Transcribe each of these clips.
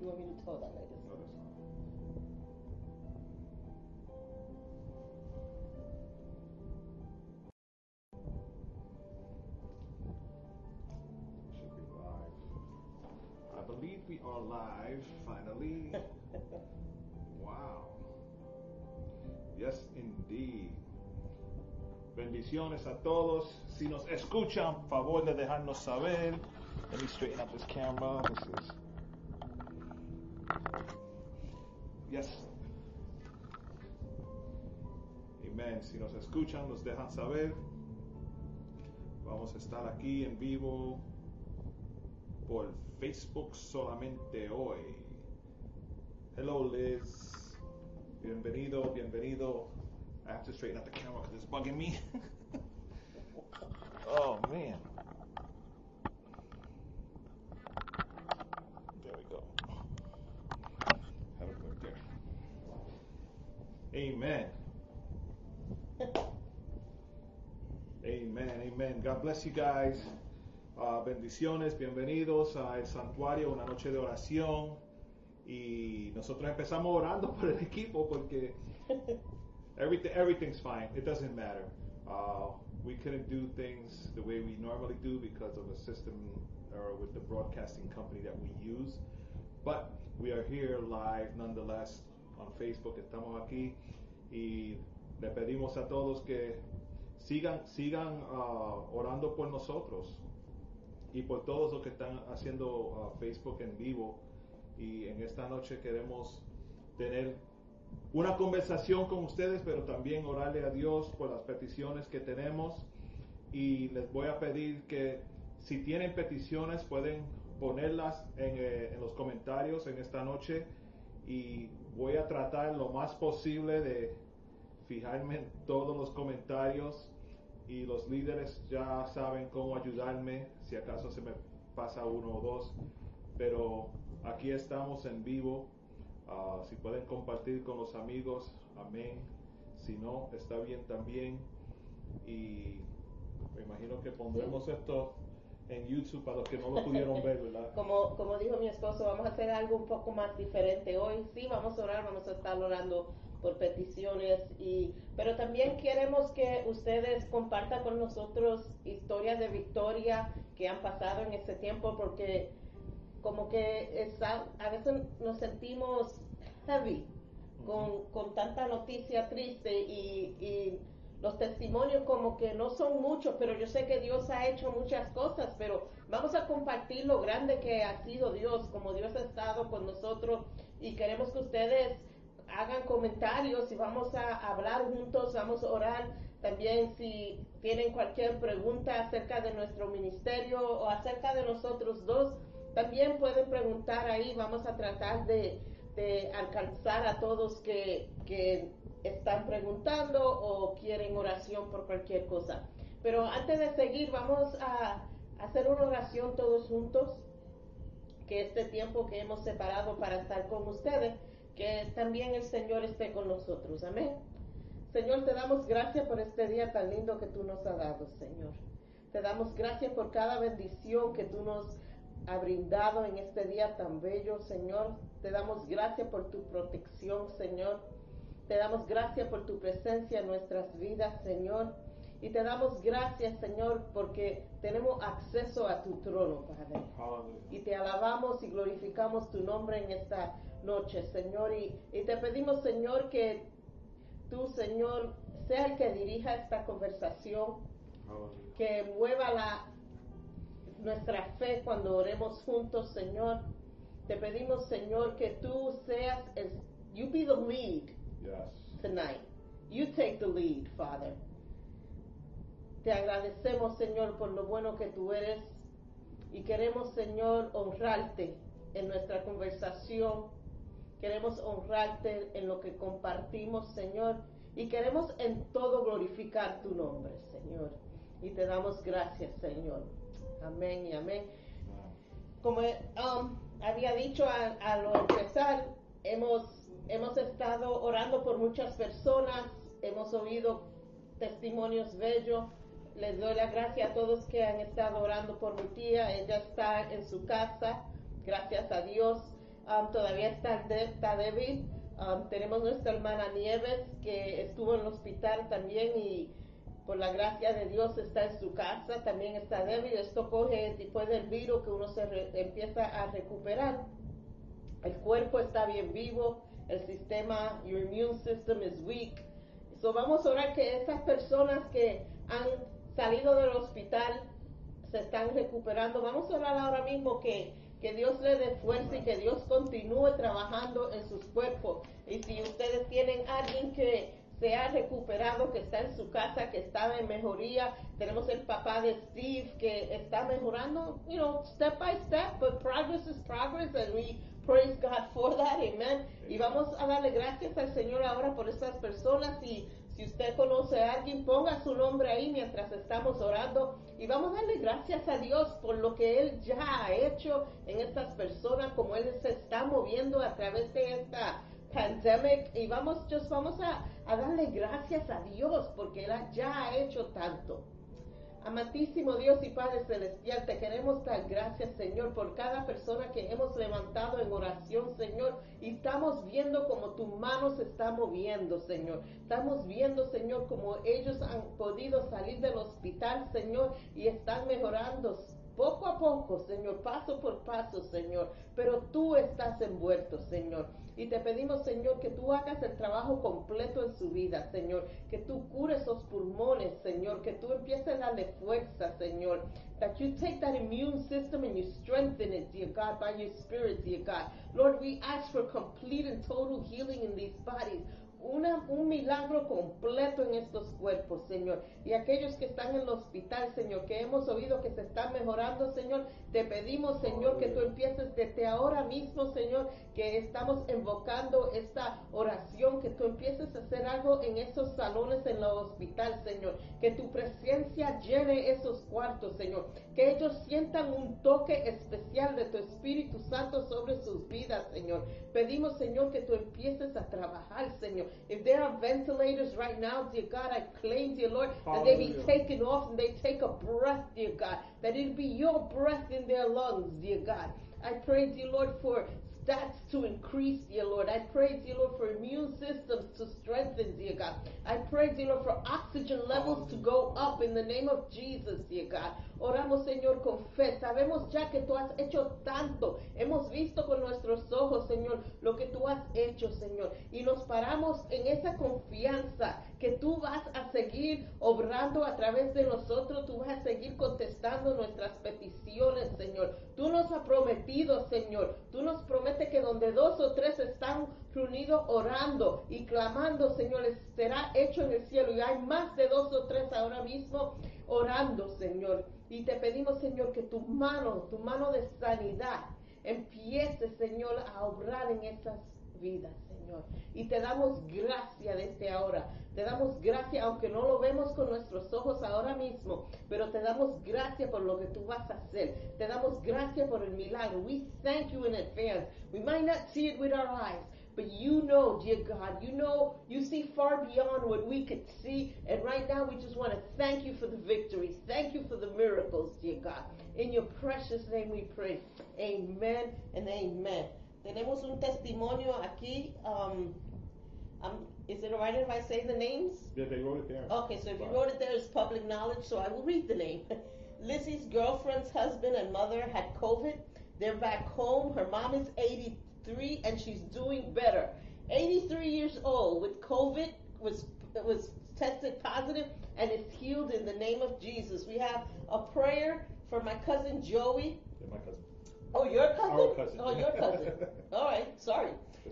You want me to hold that like this? No, that's not. Should be live. I believe we are live finally. wow. Yes, indeed. Bendiciones a todos. Si nos escuchan, favor de dejarnos saber. Let me straighten up this camera. This is. Yes. Amen. Si nos escuchan, nos dejan saber. Vamos a estar aquí en vivo por Facebook solamente hoy. Hello, Liz. Bienvenido, bienvenido. I have to straighten up the camera because it's bugging me. oh, man. Amen. Amen, amen. God bless you guys. Uh, bendiciones, bienvenidos a El Santuario, una noche de oración. Y nosotros empezamos orando por el equipo porque everything, everything's fine. It doesn't matter. Uh, we couldn't do things the way we normally do because of a system or with the broadcasting company that we use. But we are here live nonetheless on Facebook. Estamos aquí y le pedimos a todos que sigan, sigan uh, orando por nosotros y por todos los que están haciendo uh, Facebook en vivo. Y en esta noche queremos tener una conversación con ustedes, pero también orarle a Dios por las peticiones que tenemos. Y les voy a pedir que si tienen peticiones pueden ponerlas en, eh, en los comentarios en esta noche. Y voy a tratar lo más posible de fijarme en todos los comentarios y los líderes ya saben cómo ayudarme si acaso se me pasa uno o dos. Pero aquí estamos en vivo. Ah, si pueden compartir con los amigos, amén. Si no, está bien también. Y me imagino que pondremos esto en YouTube para los que no lo pudieron ver, ¿verdad? Como, como dijo mi esposo, vamos a hacer algo un poco más diferente hoy. Sí, vamos a orar, vamos a estar orando por peticiones y pero también queremos que ustedes compartan con nosotros historias de victoria que han pasado en este tiempo porque como que está, a veces nos sentimos heavy con, con tanta noticia triste y, y los testimonios como que no son muchos, pero yo sé que Dios ha hecho muchas cosas, pero vamos a compartir lo grande que ha sido Dios, como Dios ha estado con nosotros y queremos que ustedes hagan comentarios y vamos a hablar juntos, vamos a orar. También si tienen cualquier pregunta acerca de nuestro ministerio o acerca de nosotros dos, también pueden preguntar ahí, vamos a tratar de, alcanzar a todos que están preguntando o quieren oración por cualquier cosa. Pero antes de seguir, vamos a hacer una oración todos juntos, que este tiempo que hemos separado para estar con ustedes, que también el Señor esté con nosotros. Amén. Señor, te damos gracias por este día tan lindo que tú nos has dado, Señor. Te damos gracias por cada bendición que tú nos has brindado en este día tan bello, Señor. Te damos gracias por tu protección, Señor. Te damos gracias por tu presencia en nuestras vidas, Señor. Y te damos gracias, Señor, porque tenemos acceso a tu trono, Padre. Y te alabamos y glorificamos tu nombre en esta noche, Señor. Y, y te pedimos, Señor, que tú, Señor, sea el que dirija esta conversación, que mueva la, nuestra fe cuando oremos juntos, Señor. Te pedimos, Señor, que tú seas, el, you be the lead Yes. tonight. You take the lead, Father. Te agradecemos, Señor, por lo bueno que tú eres y queremos, Señor, honrarte en nuestra conversación. Queremos honrarte en lo que compartimos, Señor, y queremos en todo glorificar tu nombre, Señor. Y te damos gracias, Señor. Amén y amén como um, había dicho a, a lo empezar, hemos, hemos estado orando por muchas personas, hemos oído testimonios bellos. Les doy las gracias a todos que han estado orando por mi tía. Ella está en su casa, gracias a Dios. um, todavía está, está débil. Um, tenemos nuestra hermana Nieves que estuvo en el hospital también y por la gracia de Dios está en su casa, también está débil. Esto coge después del virus que uno se re- empieza a recuperar. El cuerpo está bien vivo, el sistema, your immune system is weak. So vamos a orar que esas personas que han salido del hospital se están recuperando. Vamos a orar ahora mismo que, que Dios le dé fuerza y que Dios continúe trabajando en sus cuerpos. Y si ustedes tienen alguien que se ha recuperado, que está en su casa, que está en mejoría, tenemos el papá de Steve que está mejorando, you know, step by step, but progress is progress and we praise God for that, amen. Y vamos a darle gracias al Señor ahora por estas personas y si usted conoce a alguien, ponga su nombre ahí mientras estamos orando y vamos a darle gracias a Dios por lo que Él ya ha hecho en estas personas, como Él se está moviendo a través de esta pandemic y vamos, just vamos a, a darle gracias a Dios porque Él ya ha hecho tanto. Amantísimo Dios y Padre Celestial, te queremos dar gracias, Señor, por cada persona que hemos levantado en oración, Señor, y estamos viendo como tu mano se está moviendo, Señor. Estamos viendo, Señor, como ellos han podido salir del hospital, Señor, y están mejorando poco a poco, Señor, paso por paso, Señor, pero tú estás envuelto, Señor. Y te pedimos, Señor, que tú hagas el trabajo completo en su vida, Señor, que tú cures esos pulmones, Señor, que tú empieces a darle fuerza, Señor, that you take that immune system and you strengthen it, dear God, by your spirit, dear God. Lord, we ask for complete and total healing in these bodies. Una, un milagro completo en estos cuerpos, Señor. Y aquellos que están en el hospital, Señor, que hemos oído que se están mejorando, Señor, te pedimos, Señor, que tú empieces desde ahora mismo, Señor, que estamos invocando esta oración, que tú empieces a hacer algo en esos salones en el hospital, Señor. Que tu presencia llene esos cuartos, Señor. Que ellos sientan un toque especial de tu Espíritu Santo sobre sus vidas, Señor. Pedimos, Señor, que tú empieces a trabajar, Señor. If there are ventilators right now, dear God, I claim, dear Lord, that they be taken off and they take a breath, dear God. That it be your breath in their lungs, dear God. I pray, dear Lord, for stats to increase, dear Lord. I pray, dear Lord, for immune systems to strengthen, dear God. I pray, dear Lord, for oxygen levels to go up in the name of Jesus, dear God. Oramos, Señor, con fe. Sabemos ya que tú has hecho tanto. Hemos visto con nuestros ojos, Señor, lo que tú has hecho, Señor. Y nos paramos en esa confianza que tú vas a seguir obrando a través de nosotros. Tú vas a seguir contestando nuestras peticiones, Señor. Tú nos has prometido, Señor. Tú nos prometes que donde dos o tres están reunidos orando y clamando, Señor, será hecho en el cielo. Y hay más de dos o tres ahora mismo orando, Señor. Y te pedimos, Señor, que tu mano, tu mano de sanidad, empiece, Señor, a obrar en esas vidas, Señor. Y te damos gracia desde ahora. Te damos gracia, aunque no lo vemos con nuestros ojos ahora mismo, pero te damos gracia por lo que tú vas a hacer. Te damos gracia por el milagro. We thank you in advance. We might not see it with our eyes, but you know, dear God, you know, you see far beyond what we could see. And right now, we just want to thank you for the victories. Thank you for the miracles, dear God. In your precious name we pray. Amen and amen. Tenemos un testimonio aquí. Um, um, is it alright if I say the names? Yeah, they wrote it there. Okay, so if you wrote it there, it's public knowledge, so I will read the name. Lizzie's girlfriend's husband and mother had COVID. They're back home. Her mom is 83 and she's doing better. 83 years old with COVID was was tested positive and is healed in the name of Jesus. We have a prayer for my cousin Joey. Yeah, my cousin. Oh, your cousin? Our cousin. Oh, your cousin. All right, sorry.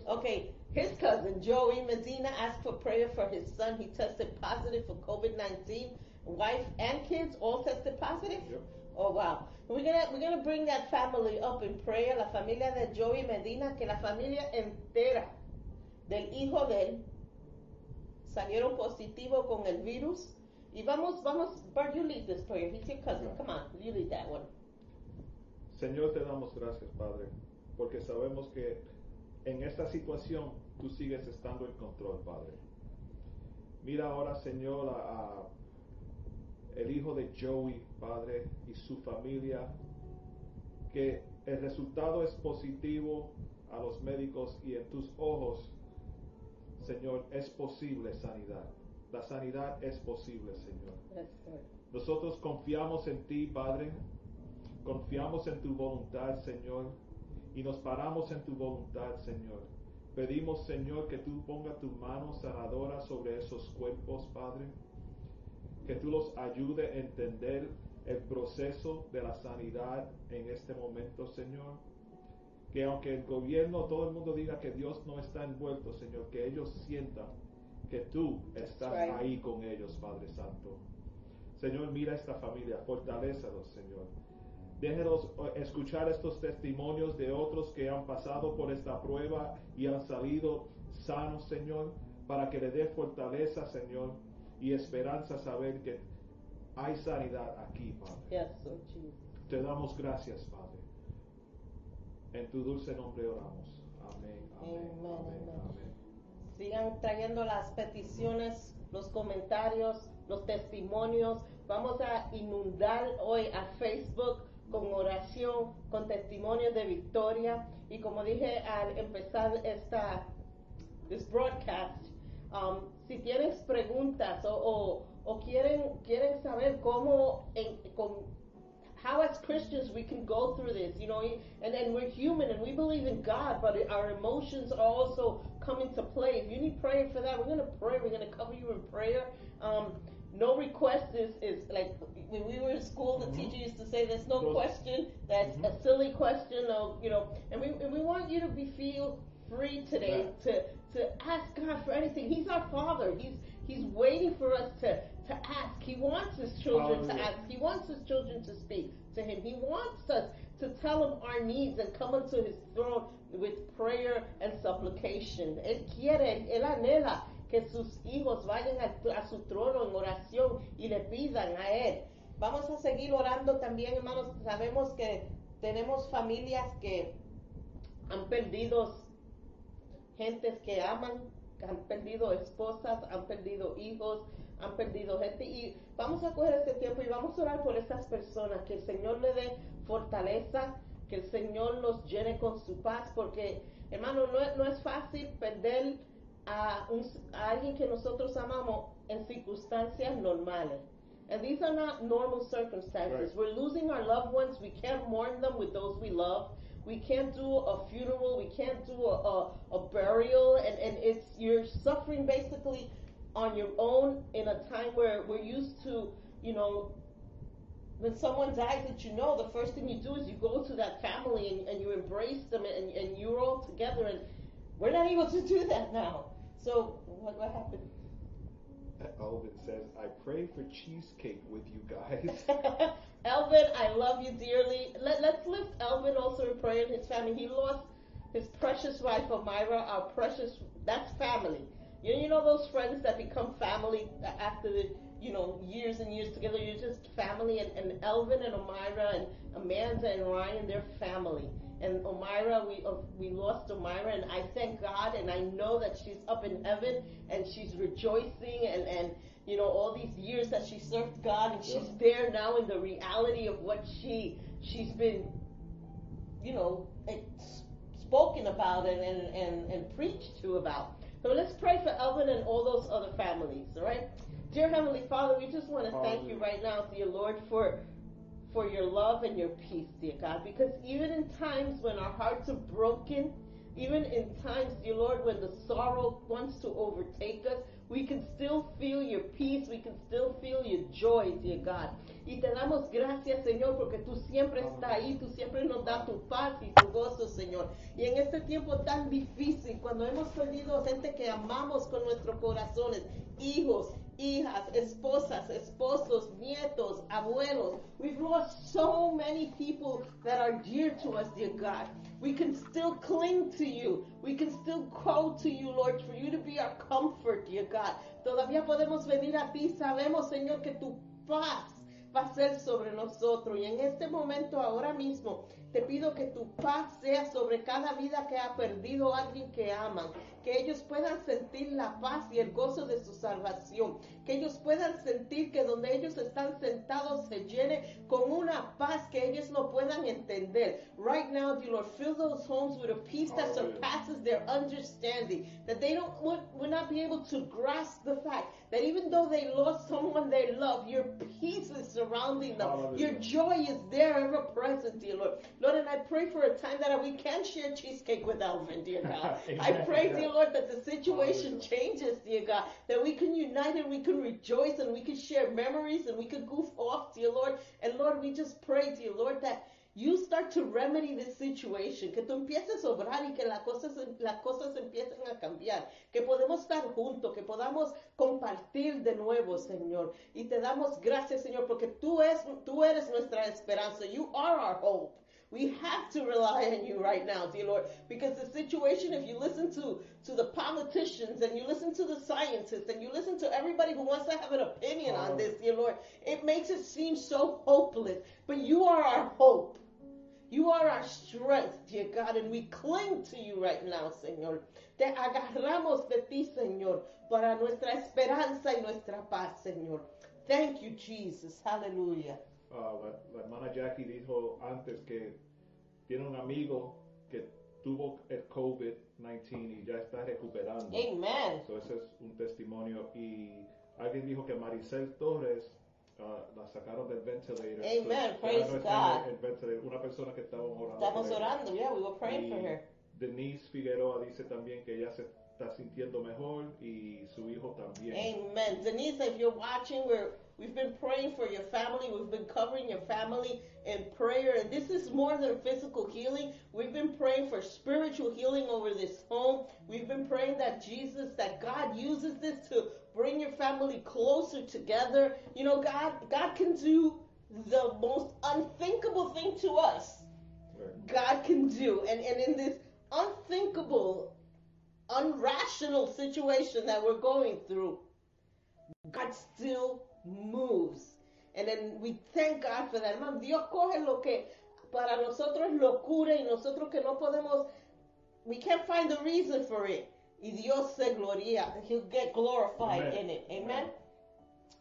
Okay, his cousin Joey Medina asked for prayer for his son. He tested positive for COVID 19. Wife and kids all tested positive? Yep. Oh wow. We're gonna we're gonna bring that family up in prayer, la familia de Joey Medina, que la familia entera del hijo de él salieron positivo con el virus. Y vamos, vamos, Bart, you lead this prayer. He's your cousin. Come on, you lead that one. Señor, te damos gracias, Padre, porque sabemos que en esta situación tú sigues estando en control, Padre. Mira ahora, Señor, a, a el hijo de Joey, Padre, y su familia, que el resultado es positivo a los médicos y en tus ojos, Señor, es posible sanidad. La sanidad es posible, Señor. Nosotros confiamos en ti, Padre. Confiamos en tu voluntad, Señor. Y nos paramos en tu voluntad, Señor. Pedimos, Señor, que tú pongas tu mano sanadora sobre esos cuerpos, Padre. Que tú los ayude a entender el proceso de la sanidad en este momento, Señor. Que aunque el gobierno, todo el mundo diga que Dios no está envuelto, Señor, que ellos sientan que tú estás right. ahí con ellos, Padre Santo. Señor, mira esta familia, fortalézalos, Señor. Déjenos eh, escuchar estos testimonios de otros que han pasado por esta prueba y han salido sanos, Señor, para que le dé fortaleza, Señor, y esperanza saber que hay sanidad aquí, Padre. Yes, Lord Jesus. Te damos gracias, Padre. En tu dulce nombre oramos. Amén, amén, Amen, amén, amen. amén. Sigan trayendo las peticiones, los comentarios, los testimonios. Vamos a inundar hoy a Facebook con oración, con testimonios de victoria. Y como dije al empezar esta this broadcast, um, si tienes preguntas o, o, o quieren, quieren saber cómo, en, con, how as Christians we can go through this, you know, and then we're human and we believe in God, but our emotions are also come into play. If you need prayer for that, we're going to pray. We're going to cover you in prayer. Um, no request is, is like when we were in school, the Mhm. teacher used to say, "There's no question. That's Mhm. a silly question." Of you know, and we and we want you to be feel free today to to ask God for anything. He's our Father. He's He's waiting for us to to ask. He wants His children to ask. He wants His children to speak to Him. He wants us to tell Him our needs and come unto His throne with prayer and supplication. Él quiere, Él anhela que sus hijos vayan a, a su trono en oración y le pidan a Él. Vamos a seguir orando también, hermanos. Sabemos que tenemos familias que han perdido gentes que aman, que han perdido esposas, han perdido hijos, han perdido gente. Y vamos a coger este tiempo y vamos a orar por estas personas, que el Señor le dé fortaleza, que el Señor los llene con su paz, porque hermano, no, es- no es fácil perder a, un- a alguien que nosotros amamos en circunstancias normales. And these are not normal circumstances. Right. We're losing our loved ones. We can't mourn them with those we love. We can't do a funeral. We can't do a, a, a burial. And, and it's, you're suffering basically on your own in a time where we're used to, you know, when someone dies that you know, the first thing you do is you go to that family and, and you embrace them and, and you're all together. And we're not able to do that now. So, what, what happened? Elvin says, I pray for cheesecake with you guys. Elvin, I love you dearly. Let, let's lift Elvin also in prayer and his family. He lost his precious wife, Amira, our precious, that's family. You, you know those friends that become family after the, you know, years and years together, you're just family. And, and Elvin and Amira and Amanda and Ryan, they're family. And Omira, we uh, we lost Omira, and I thank God, and I know that she's up in heaven, and she's rejoicing, and and you know all these years that she served God, and she's there now in the reality of what she she's been, you know, spoken about and and and, and preached to about. So let's pray for Elvin and all those other families. All right, dear Heavenly Father, we just want to thank you right now, dear Lord, for for your love and your peace, dear God. Because even in times when our hearts are broken, even in times, dear Lord, when the sorrow wants to overtake us, we can still feel your peace, we can still feel your joy, dear God. Y te damos gracias, Señor, porque tú siempre estás ahí, tú siempre nos das tu paz y tu gozo, Señor. Y en este tiempo tan difícil, cuando hemos perdido gente que amamos con nuestros corazones, hijos, hijas, esposas, esposos, nietos, abuelos. We've lost so many people that are dear to us, dear God. We can still cling to you. We can still call to you, Lord, for you to be our comfort, dear God. Todavía podemos venir a ti. Sabemos, Señor, que tu paz va a ser sobre nosotros. Y en este momento, ahora mismo, Te pido que tu paz sea sobre cada vida que ha perdido a alguien que aman. Que ellos puedan sentir la paz y el gozo de su salvación. Que ellos puedan sentir que donde ellos están sentados se llene con una paz que ellos no puedan entender. Right now, dear Lord, fill those homes with a peace that surpasses their understanding. That they don't would, would not be able to grasp the fact that even though they lost someone they love, your peace is surrounding them. Your joy is there ever present, dear Lord. Lord, and I pray for a time that we can share cheesecake with Alvin, dear God. I pray, Yeah. Dear Lord, that the situation changes, dear God. That we can unite and we can rejoice and we can share memories and we can goof off, dear Lord. And Lord, we just pray, dear Lord, that you start to remedy this situation, que tú empieces a obrar y que las cosas, las cosas empiecen a cambiar, que podemos estar juntos, que podamos compartir de nuevo, Señor. Y te damos gracias, Señor, porque tú, es, tú eres nuestra esperanza. You are our hope. We have to rely on you right now, dear Lord, because the situation, if you listen to, to the politicians and you listen to the scientists and you listen to everybody who wants to have an opinion on uh-huh. this, dear Lord, it makes it seem so hopeless. But you are our hope. You are our strength, dear God, and we cling to you right now, Señor. Te agarramos de ti, Señor, para nuestra esperanza y nuestra paz, Señor. Thank you, Jesus. Hallelujah. Ah, la, la hermana Jackie dijo antes que tiene un amigo que tuvo el COVID-19 y ya está recuperando. Amen. So, ese es un testimonio. Y alguien dijo que Maricel Torres ah, la sacaron del ventilator. Amen. So, Praise no God. el ventilator. Una persona que estaba orando. Estamos orando, yeah, we were praying Y for her. Denise Figueroa dice también que ella se está sintiendo mejor y su hijo también. Amen. Denise, if you're watching, we're we've been praying for your family. We've been covering your family in prayer, and this is more than physical healing. We've been praying for spiritual healing over this home. We've been praying that Jesus, that God uses this to bring your family closer together. You know, God, God can do the most unthinkable thing to us. God can do. And, and in this unthinkable, unrational situation that we're going through, God still moves. And then we thank God for that. Hermano, Dios coge lo que para nosotros es locura y nosotros que no podemos, we can't find the reason for it. Y Dios se gloria. He'll get glorified Amen. in it. Amen. Amen.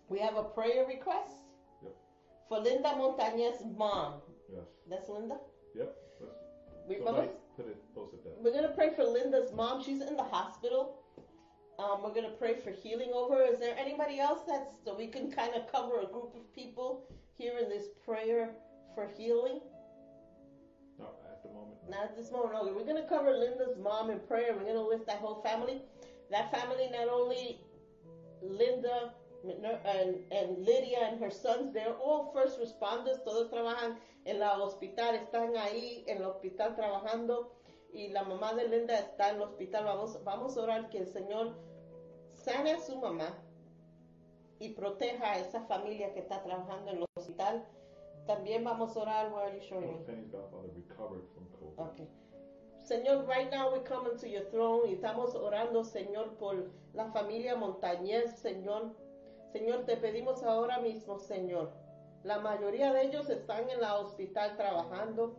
We have a prayer request Yep. for Linda Montañez's mom. Yes. That's Linda? Yep. Let's, We, vamos, put it, post it there. we're gonna pray for Linda's mom. She's in the hospital. Um, we're gonna pray for healing over. her. Is there anybody else that's so we can kind of cover a group of people here in this prayer for healing? No, at the moment. Not at this moment. Okay, we're gonna cover Linda's mom in prayer. We're gonna lift that whole family. That family, not only Linda and, and Lydia and her sons, they're all first responders. Todos trabajan en la hospital, están ahí en el hospital trabajando. Y la mamá de Linda está en el hospital. Vamos, vamos a orar que el Señor sane a su mamá y proteja a esa familia que está trabajando en el hospital. También vamos a orar. Where are you showing me? Okay. Señor, right now we come into your throne y estamos orando, Señor, por la familia Montañez, Señor. Señor, te pedimos ahora mismo, Señor. La mayoría de ellos están en la hospital trabajando.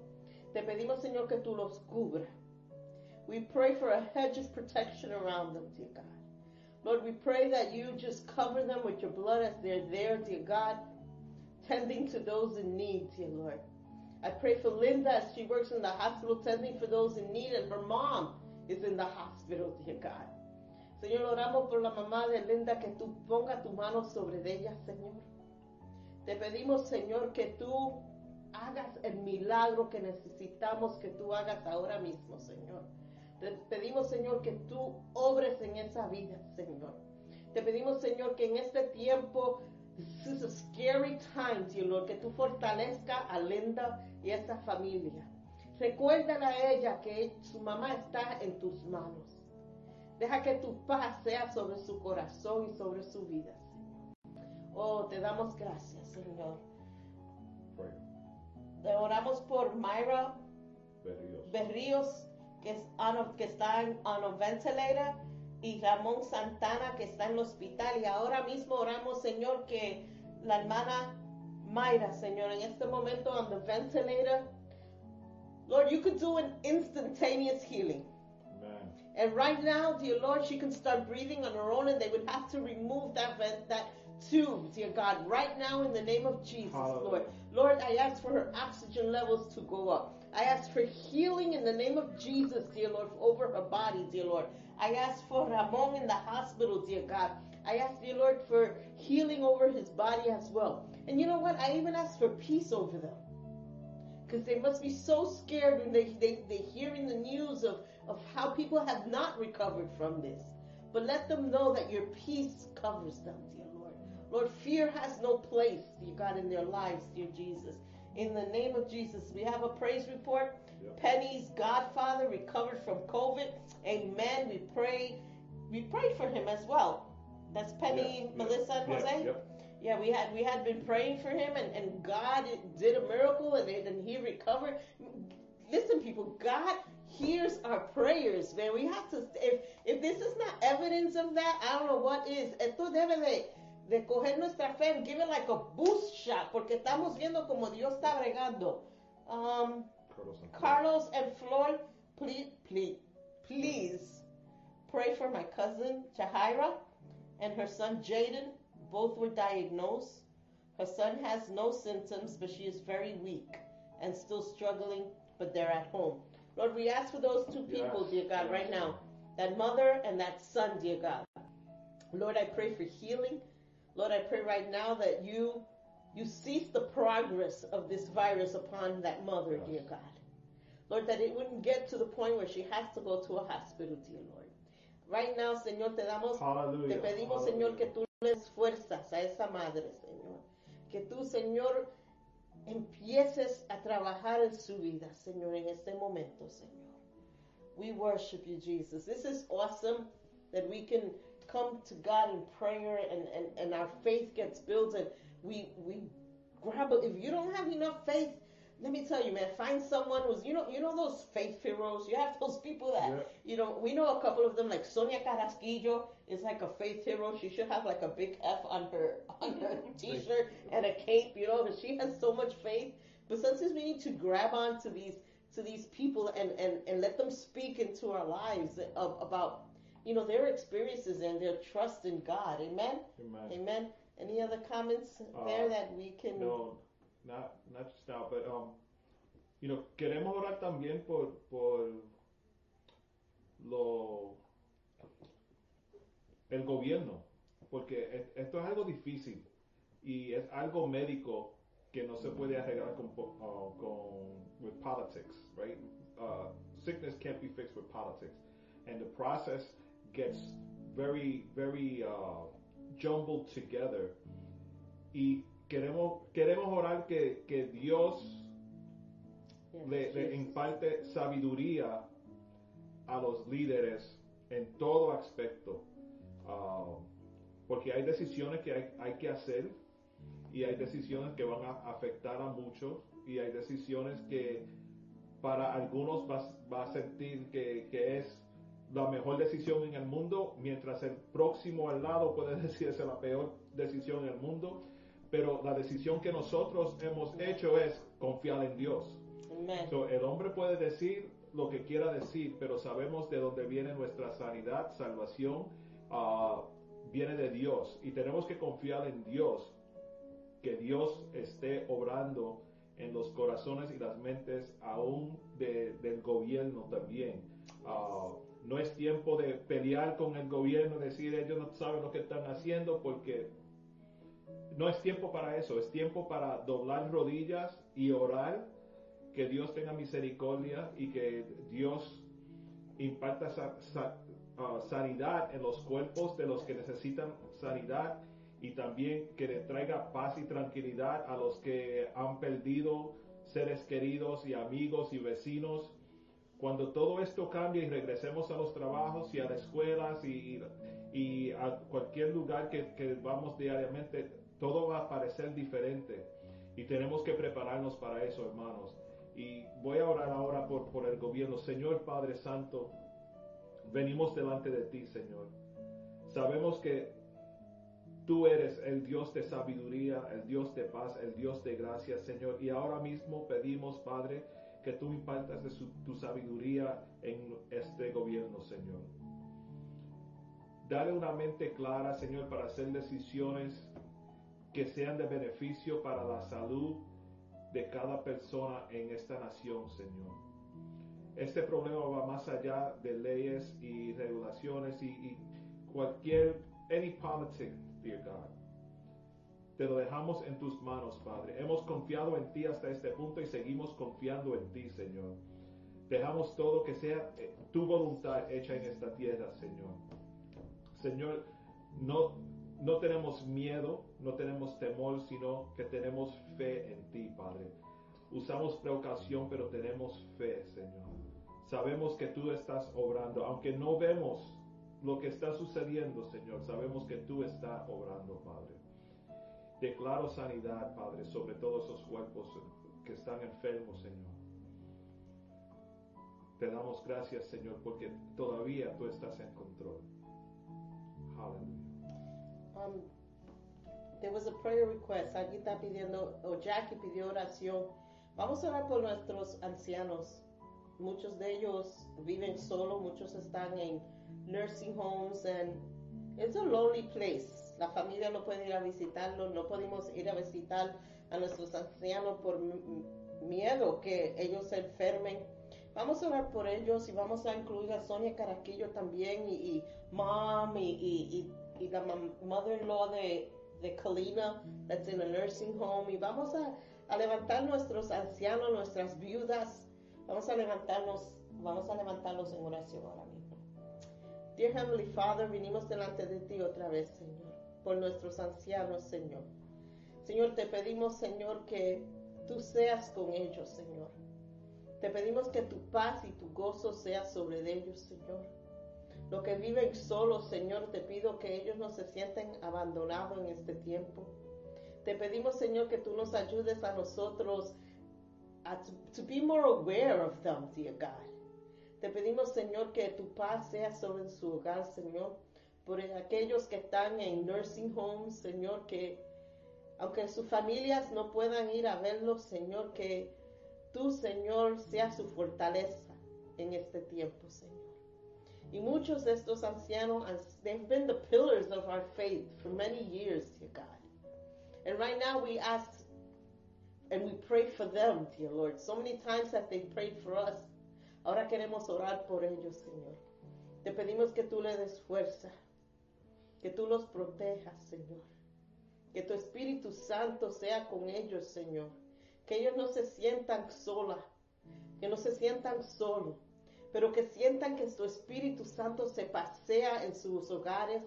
Te pedimos, Señor, que tú los cubras. We pray for a hedge of protection around them, dear God. Lord, we pray that you just cover them with your blood as they're there, dear God, tending to those in need, dear Lord. I pray for Linda as she works in the hospital tending for those in need, and her mom is in the hospital, dear God. Señor, oramos por la mamá de Linda que tú ponga tu mano sobre ella, Señor. Te pedimos, Señor, que tú hagas el milagro que necesitamos que tú hagas ahora mismo, Señor. Te pedimos, Señor, que tú obres en esa vida, Señor. Te pedimos, Señor, que en este tiempo, this is a scary time, dear Lord, que tú fortalezca a Linda y a esa familia. Recuérdale a ella que su mamá está en tus manos. Deja que tu paz sea sobre su corazón y sobre su vida, Señor. Oh, te damos gracias, Señor. Te oramos por Myra Berrios. Berríos, que, es que está en a ventilator, y Ramón Santana, que está en el hospital. Y ahora mismo oramos, Señor, que la hermana Mayra, Señor, en este momento on the ventilator, Lord, you could do an instantaneous healing. Amen. And right now, dear Lord, she can start breathing on her own and they would have to remove that vent, that tube, dear God, right now in the name of Jesus, Hallelujah. Lord. Lord, I ask for her oxygen levels to go up. I ask for healing in the name of Jesus, dear Lord, over her body, dear Lord. I ask for Ramon in the hospital, dear God. I ask, dear Lord, for healing over his body as well. And you know what? I even ask for peace over them. Because they must be so scared when they, they, they hear in the news of, of how people have not recovered from this. But let them know that your peace covers them, dear Lord. Lord, fear has no place, dear God, in their lives, dear Jesus. In the name of Jesus, we have a praise report. Yep. Penny's godfather recovered from COVID. Amen. We pray. We prayed for him as well. That's Penny, Melissa, and Jose. Yeah, we had we had been praying for him, and, and God did a miracle, and, and he recovered. Listen, people, God hears our prayers, man. We have to. If if this is not evidence of that, I don't know what is. Esto debe de coger nuestra fe and give it like a boost shot, porque estamos viendo como Dios está bregando. Um, Carlos and Carlos and Flor, please, please, please pray for my cousin Jahira and her son Jaden. Both were diagnosed. Her son has no symptoms, but she is very weak and still struggling, but they're at home. Lord, we ask for those two people, Yes, dear God, yes. right now. That mother and that son, dear God. Lord, I pray for healing. Lord, I pray right now that you you cease the progress of this virus upon that mother, dear God. Lord, that it wouldn't get to the point where she has to go to a hospital, dear Lord. Right now, Señor, te damos, Hallelujah. te pedimos, Hallelujah. Señor, que tú le des fuerzas a esa madre, Señor. Que tú, Señor, empieces a trabajar en su vida, Señor, en este momento, Señor. We worship you, Jesus. This is awesome that we can come to God in prayer and, and, and our faith gets built and we we grab it. If you don't have enough faith, let me tell you, man, find someone who's you know you know those faith heroes. You have those people that Yeah. you know we know a couple of them like Sonia Carrasquillo is like a faith hero. She should have like a big F on her on her t-shirt and a cape, you know, because she has so much faith. But sometimes we need to grab on to these to these people and, and, and let them speak into our lives of, about you know their experiences and their trust in God. Amen. Amen. Amen. Any other comments there Uh, that we can? No, not, not just now, but, um, you know, queremos orar también por, por lo, el gobierno, porque es- esto es algo difícil y es algo médico que no se puede arreglar con, uh, con with politics, right? Uh, sickness can't be fixed with politics, and the process gets very, very uh, jumbled together. Y queremos, queremos orar que, que Dios le, le imparte sabiduría a los líderes en todo aspecto. Ah, porque hay decisiones que hay, hay que hacer y hay decisiones que van a afectar a muchos y hay decisiones que para algunos va, va a sentir que, que es la mejor decisión en el mundo, mientras el próximo al lado puede decir es la peor decisión en el mundo. Pero la decisión que nosotros hemos hecho es confiar en Dios. So, el hombre puede decir lo que quiera decir, pero sabemos de dónde viene nuestra sanidad, salvación, ah, viene de Dios. Y tenemos que confiar en Dios, que Dios esté obrando en los corazones y las mentes aún de- del gobierno también. Ah, no es tiempo de pelear con el gobierno, decir ellos no saben lo que están haciendo, porque no es tiempo para eso, es tiempo para doblar rodillas y orar que Dios tenga misericordia y que Dios imparta ah, sanidad en los cuerpos de los que necesitan sanidad y también que le traiga paz y tranquilidad a los que han perdido seres queridos y amigos y vecinos. Cuando todo esto cambie y regresemos a los trabajos y a las escuelas y, y a cualquier lugar que, que vamos diariamente, todo va a parecer diferente y tenemos que prepararnos para eso, hermanos. Y voy a orar ahora por, por el gobierno. Señor Padre Santo, venimos delante de ti, Señor. Sabemos que tú eres el Dios de sabiduría, el Dios de paz, el Dios de gracia, Señor. Y ahora mismo pedimos, Padre, que tú impartas de tu sabiduría en este gobierno, Señor. Dale una mente clara, Señor, para hacer decisiones que sean de beneficio para la salud de cada persona en esta nación, Señor. Este problema va más allá de leyes y regulaciones y, y cualquier, any politics, dear God. Te lo dejamos en tus manos, Padre. Hemos confiado en ti hasta este punto y seguimos confiando en ti, Señor. Dejamos todo que sea eh, tu voluntad hecha en esta tierra, Señor. Señor, no, no tenemos miedo, no tenemos temor, sino que tenemos fe en ti, Padre. Usamos precaución, pero tenemos fe, Señor. Sabemos que tú estás obrando, aunque no vemos lo que está sucediendo, Señor, sabemos que tú estás obrando, Padre. Declaro sanidad, Padre, sobre todos esos cuerpos que están enfermos, Señor. Te damos gracias, Señor, porque todavía tú estás en control. Aleluya. Um, there was a prayer request. Alguien está pidiendo, o Jackie pidió oración. Vamos a orar por nuestros ancianos. Muchos de ellos viven solo, muchos están en nursing homes and it's a lonely place. La familia no puede ir a visitarlos, no podemos ir a visitar a nuestros ancianos por miedo que ellos se enfermen. Vamos a orar por ellos y vamos a incluir a Sonia Caraquillo también y, y mom y, la mother-in-law de, de Kalina that's in a nursing home y vamos a, levantar nuestros ancianos, nuestras viudas, vamos a levantarnos, vamos a levantarlos en oración ahora mismo. Dear Heavenly Father, vinimos delante de ti otra vez, Señor, por nuestros ancianos, Señor. Señor, te pedimos, Señor, que tú seas con ellos, Señor. Te pedimos que tu paz y tu gozo sea sobre ellos, Señor. Los que viven solos, Señor, te pido que ellos no se sienten abandonados en este tiempo. Te pedimos, Señor, que tú nos ayudes a nosotros a to, to be more aware of them, dear God. Te pedimos, Señor, que tu paz sea sobre su hogar, Señor. Por aquellos que están en nursing homes, Señor, que aunque sus familias no puedan ir a verlos, Señor, que tú, Señor, seas su fortaleza en este tiempo, Señor. Y muchos de estos ancianos, they've been the pillars of our faith for many years, dear God. And right now we ask and we pray for them, dear Lord. So many times that they prayed for us. Ahora queremos orar por ellos, Señor. Te pedimos que tú le des fuerza, que tú los protejas, Señor. Que tu Espíritu Santo sea con ellos, Señor. Que ellos no se sientan sola, que no se sientan solos, pero que sientan que tu Espíritu Santo se pasea en sus hogares.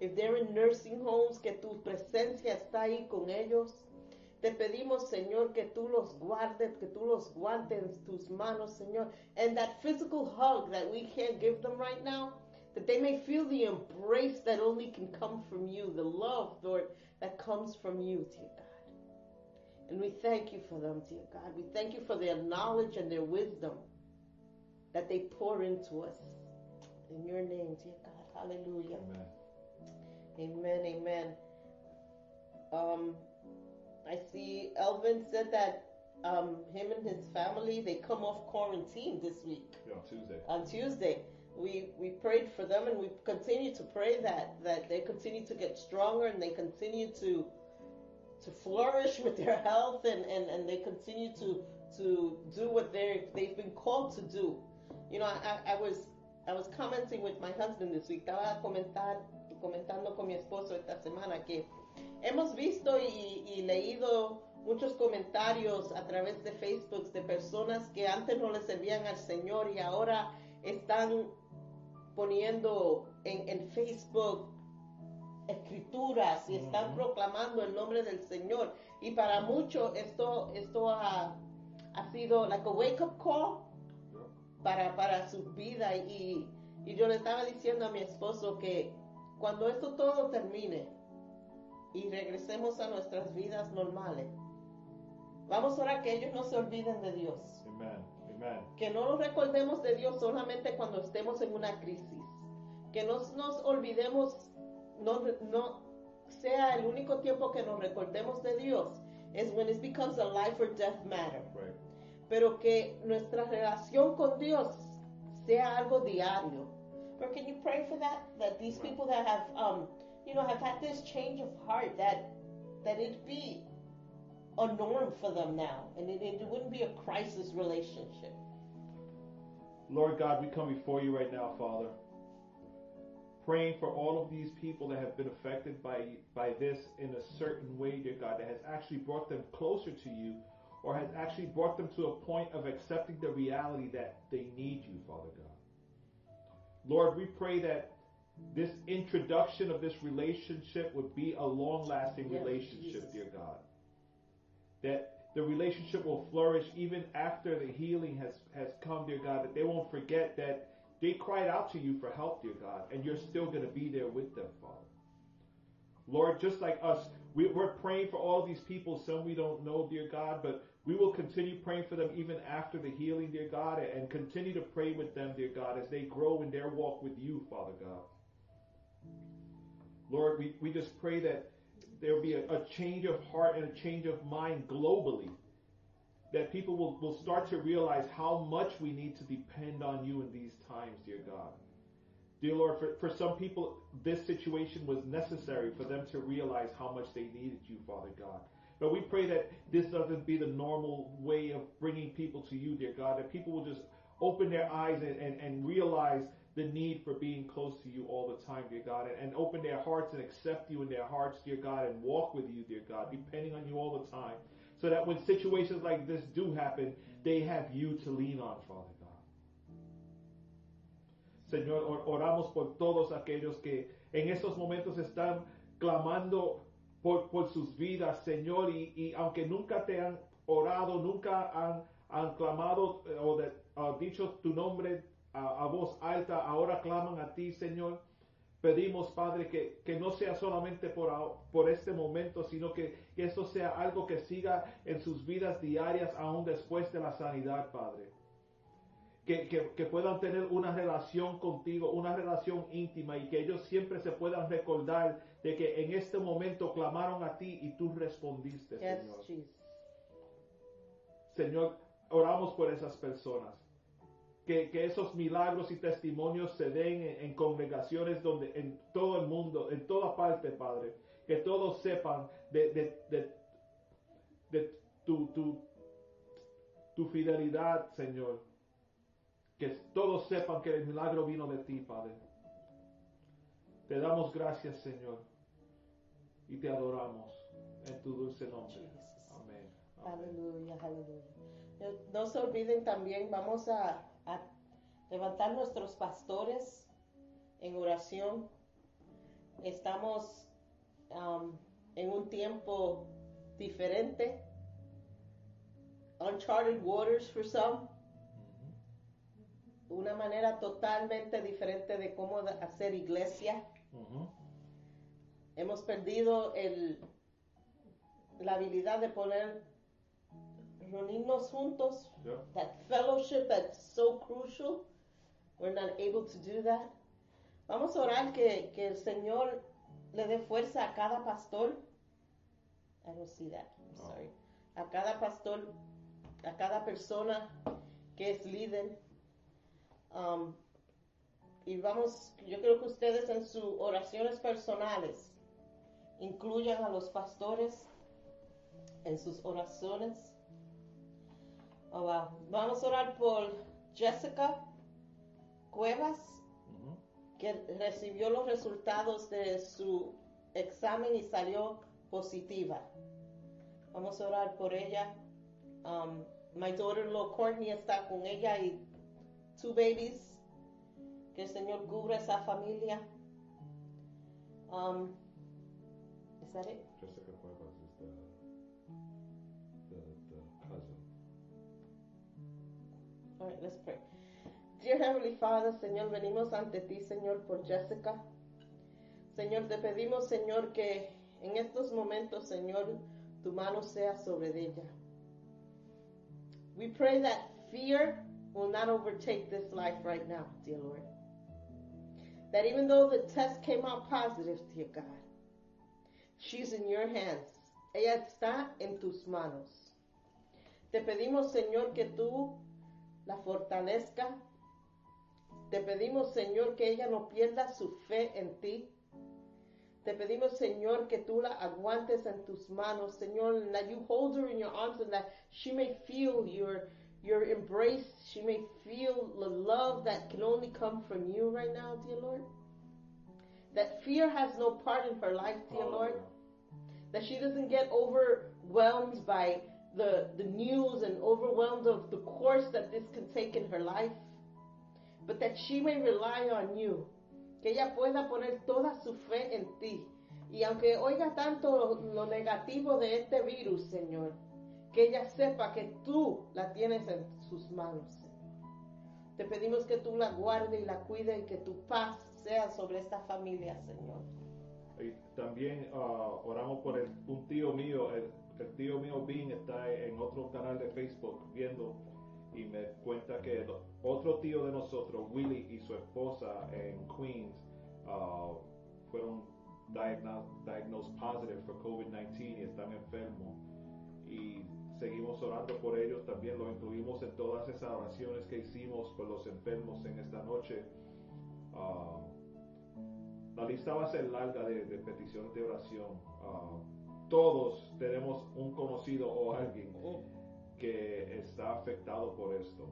If they're in nursing homes, que tu presencia está ahí con ellos. Te pedimos, Señor, que tú los guardes, que tú los guardes en tus manos, Señor. And that physical hug that we can't give them right now, that they may feel the embrace that only can come from you, the love, Lord, that comes from you, dear God. And we thank you for them, dear God. We thank you for their knowledge and their wisdom that they pour into us. In your name, dear God. Hallelujah. Amen. Amen, amen. Um, I see Elvin said that um, him and his family they come off quarantine this week Yeah, on Tuesday. on Tuesday. We we prayed for them and we continue to pray that that they continue to get stronger and they continue to to flourish with their health and, and, and they continue to to do what they they've been called to do. You know, I, I was I was commenting with my husband this week. Estaba comentar, comentando con mi esposo esta semana que hemos visto y, y leído muchos comentarios a través de Facebook de personas que antes no le servían al Señor y ahora están poniendo en, en Facebook escrituras y están Ujú. proclamando el nombre del Señor. Y para muchos esto, esto ha, ha sido like a wake up call para, para su vida. Y, y yo le estaba diciendo a mi esposo que cuando esto todo termine y regresemos a nuestras vidas normales, vamos a orar que ellos no se olviden de Dios. Amen. Amen. Que no nos recordemos de Dios solamente cuando estemos en una crisis. Que no nos olvidemos, no, no sea el único tiempo que nos recordemos de Dios, es when it becomes a life or death matter. Right. pero que nuestra relación con Dios sea algo diario. Or can you pray for that? That these people that have, um, you know, have had this change of heart, that that it be a norm for them now, and it, it wouldn't be a crisis relationship. Lord God, we come before you right now, Father, praying for all of these people that have been affected by by this in a certain way, dear God, that has actually brought them closer to you, or has actually brought them to a point of accepting the reality that they need you, Father God. Lord, we pray that this introduction of this relationship would be a long lasting Yes, relationship, Jesus. dear God. That the relationship will flourish even after the healing has, has come, dear God, that they won't forget that they cried out to you for help, dear God, and you're still going to be there with them, Father. Lord, just like us, we, we're praying for all these people, some we don't know, dear God, but we will continue praying for them even after the healing, dear God, and continue to pray with them, dear God, as they grow in their walk with you, Father God. Lord, we, we just pray that there will be a, a change of heart and a change of mind globally. That people will, will start to realize how much we need to depend on you in these times, dear God. Dear Lord, for, for some people, this situation was necessary for them to realize how much they needed you, Father God. But we pray that this doesn't be the normal way of bringing people to you, dear God, that people will just open their eyes and, and, and realize the need for being close to you all the time, dear God, and, and open their hearts and accept you in their hearts, dear God, and walk with you, dear God, depending on you all the time. So that when situations like this do happen, they have you to lean on, Father God. Señor, or- oramos por todos aquellos que en estos momentos están clamando por, por sus vidas, Señor, y, y aunque nunca te han orado, nunca han, han clamado eh, o de- dicho tu nombre a, a voz alta, ahora claman a ti, Señor. Pedimos, Padre, que, que no sea solamente por, por este momento, sino que, que esto sea algo que siga en sus vidas diarias aún después de la sanidad, Padre. Que, que- que puedan tener una relación contigo, una relación íntima y que ellos siempre se puedan recordar de que en este momento clamaron a ti y tú respondiste, Yes, Señor. Jesus. Señor, oramos por esas personas. Que, que esos milagros y testimonios se den en, en congregaciones donde en todo el mundo, en toda parte, Padre. Que todos sepan de, de- de- de tu, tu, tu fidelidad, Señor. Que todos sepan que el milagro vino de ti, Padre. Te damos gracias, Señor. Y te adoramos en tu dulce nombre. Amén. Amén. Aleluya, aleluya. No, no se olviden también, vamos a, a levantar nuestros pastores en oración. Estamos um, en un tiempo diferente. Uncharted waters for some. Una manera totalmente diferente de cómo hacer iglesia. Hemos perdido el, la habilidad de poner, reunirnos juntos Yeah. that fellowship that's so crucial. We're not able to do that. Vamos a orar que, que el Señor le dé fuerza a cada pastor. I don't see that. I'm sorry. A cada pastor, a cada persona que es líder. Um, y vamos, yo creo que ustedes en sus oraciones personales incluyan a los pastores en sus oraciones. Oh, wow. Vamos a orar por Jessica Cuevas, que recibió los resultados de su examen y salió positiva. Vamos a orar por ella. Um, my daughter-in-law Courtney está con ella y two babies. Que el Señor cubra esa familia. Um, is that it? Jessica All right, let's pray. Dear Heavenly Father, Señor, venimos ante ti, Señor, por Jessica. Señor, te pedimos, Señor, que en estos momentos, Señor, tu mano sea sobre ella. We pray that fear will not overtake this life right now, dear Lord. That even though the test came out positive, dear God, she's in your hands. Ella está en tus manos. Te pedimos, Señor, que tú la fortalezca. Te pedimos, Señor, que ella no pierda su fe en ti. Te pedimos, Señor, que tú la aguantes en tus manos, Señor, that you hold her in your arms and that she may feel your your embrace, she may feel the love that can only come from you right now, dear Lord. That fear has no part in her life, dear oh, Lord. That she doesn't get overwhelmed by the, the news and overwhelmed of the course that this can take in her life. But that she may rely on you. Que ella pueda poner toda su fe en ti. Y aunque oiga tanto lo negativo de este virus, Señor, que ella sepa que tú la tienes en sus manos. Te pedimos que tú la guarde y la cuide y que tu paz sea sobre esta familia, Señor. Y también uh, oramos por el, un tío mío, el, el, tío mío Bean está en otro canal de Facebook viendo y me cuenta que otro tío de nosotros, Willy y su esposa en Queens, uh, fueron diagnosed, diagnosed positive for COVID-19 y están enfermos. Y seguimos orando por ellos, también lo incluimos en todas esas oraciones que hicimos por los enfermos en esta noche. Uh, la lista va a ser larga de, de peticiones de oración. Uh, todos tenemos un conocido o alguien que está afectado por esto.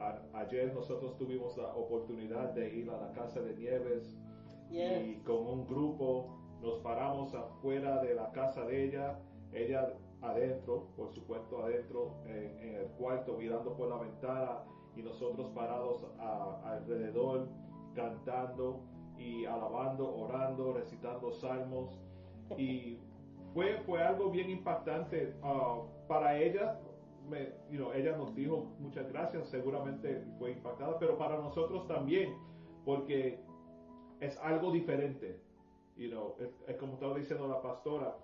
A, ayer nosotros tuvimos la oportunidad de ir a la casa de Nieves Yes. y con un grupo nos paramos afuera de la casa de ella, ella adentro, por supuesto adentro en, en el cuarto mirando por la ventana y nosotros parados a- alrededor cantando y alabando, orando, recitando salmos y fue, fue algo bien impactante ah, para ella. Me, you know, ella nos dijo muchas gracias, seguramente fue impactada, pero para nosotros también, porque es algo diferente. You know, es, es como estaba diciendo la pastora,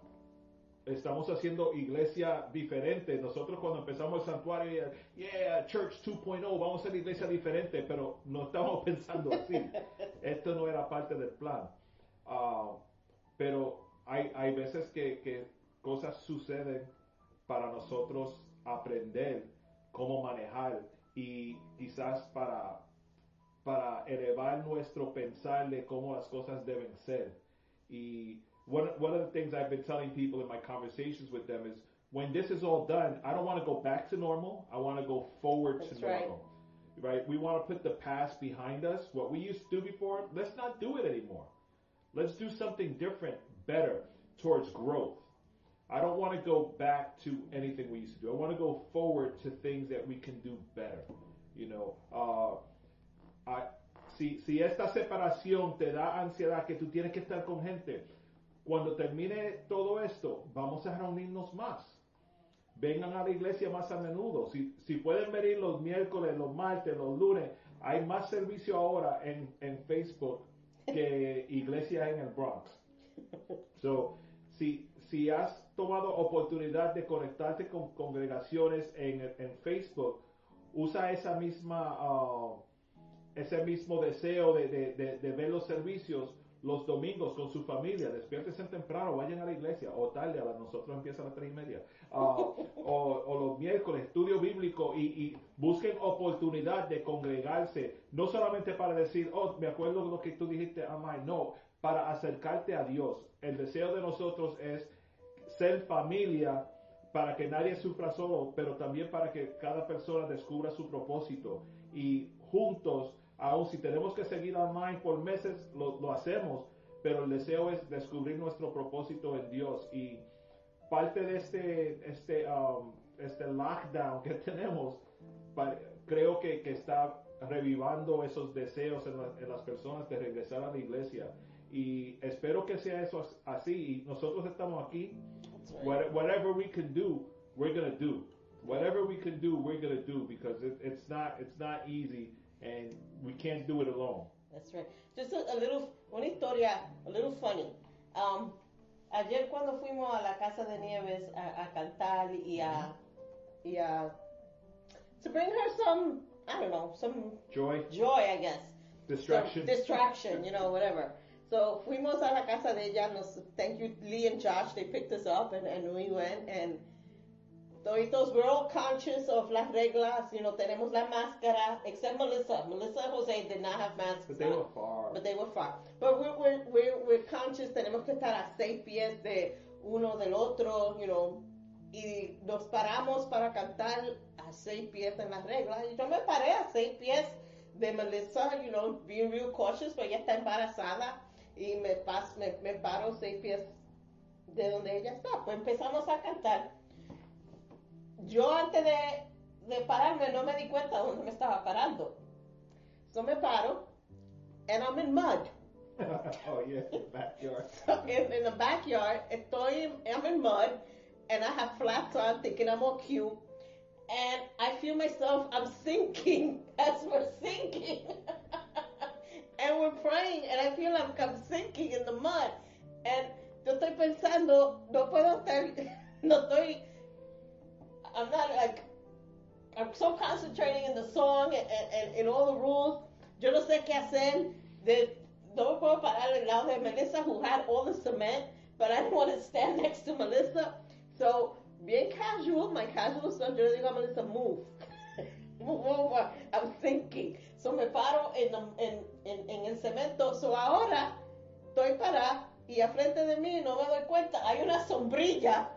estamos haciendo iglesia diferente. Nosotros cuando empezamos el santuario, yeah, Church 2.0, vamos a hacer iglesia diferente, pero no estábamos pensando así. Esto no era parte del plan. Ah, pero hay, hay veces que, que cosas suceden para nosotros aprender cómo manejar y quizás para, para elevar nuestro pensar de cómo las cosas deben ser. Y one, one of the things I've been telling people in my conversations with them is when this is all done, I don't want to go back to normal. I want to go forward That's to right. normal. Right? We want to put the past behind us. What we used to do before, let's not do it anymore. Let's do something different, better, towards growth. I don't want to go back to anything we used to do. I want to go forward to things that we can do better. You know, uh, I, si, si esta separación te da ansiedad que tú tienes que estar con gente, cuando termine todo esto, vamos a reunirnos más. Vengan a la iglesia más a menudo. Si, si pueden venir los miércoles, los martes, los lunes, hay más servicio ahora en, en Facebook que iglesia en el Bronx. So, si, si has tomado oportunidad de conectarte con congregaciones en, en Facebook, usa esa misma, uh, ese mismo deseo de, de, de, de ver los servicios los domingos con su familia, despiértense temprano, vayan a la iglesia, o tarde, a las nosotros empieza a las tres y media, uh, o, o los miércoles, estudio bíblico, y, y busquen oportunidad de congregarse, no solamente para decir, oh, me acuerdo de lo que tú dijiste, Amai, no, para acercarte a Dios. El deseo de nosotros es ser familia para que nadie sufra solo, pero también para que cada persona descubra su propósito y juntos, aun si tenemos que seguir online por meses, lo, lo hacemos, pero el deseo es descubrir nuestro propósito en Dios y parte de este, este, um, este lockdown que tenemos, pa- creo que, que está revivando esos deseos en, la- en las personas de regresar a la iglesia. Y espero que sea eso as- así. Nosotros estamos aquí. What, whatever we can do, we're gonna do. Whatever we can do, we're gonna do because it, it's not it's not easy and we can't do it alone. That's right. Just a, a little, una historia, a little funny. Um, ayer cuando fuimos a la casa de Nieves a, a cantar y a, y a, to bring her some, I don't know, some Joy, joy, I guess. distraction. Some distraction, you know, whatever. So fuimos a la casa de ella. Nos, thank you, Lee and Josh. They picked us up and, and we went and Todos, we're all conscious of las reglas, you know, tenemos la máscara, except Melissa. Melissa and Jose did not have masks. But they were far. But they were far. But we're, we're, we're, we're conscious, tenemos que estar a seis pies de uno del otro, you know, y nos paramos para cantar a seis pies en las reglas. Y yo me paré a seis pies de Melissa, you know, being real cautious, pero ella está embarazada y me, pas, me, me paro seis pies de donde ella está. Pues empezamos a cantar. Yo antes de, de pararme no me di cuenta dónde me estaba parando. So me paro, and I'm in mud. oh yeah, backyard. So in, in the backyard, estoy, I'm in mud, and I have flats on, thinking I'm all cute. And I feel myself, I'm sinking as we're sinking. And we're praying, and I feel like I'm sinking in the mud. And yo estoy pensando, no puedo estar, no estoy, I'm not like, I'm so concentrating in the song and, and, and in all the rules. Yo no sé qué hacer. De, no me puedo parar al lado de Melissa, who had all the cement, but I didn't want to stand next to Melissa. So, bien casual, my casual stuff, yo le digo a Melissa, move. move over. I'm sinking. So, me paro en, en, en, en el cemento. So, ahora estoy parada y a frente de mí, no me doy cuenta, hay una sombrilla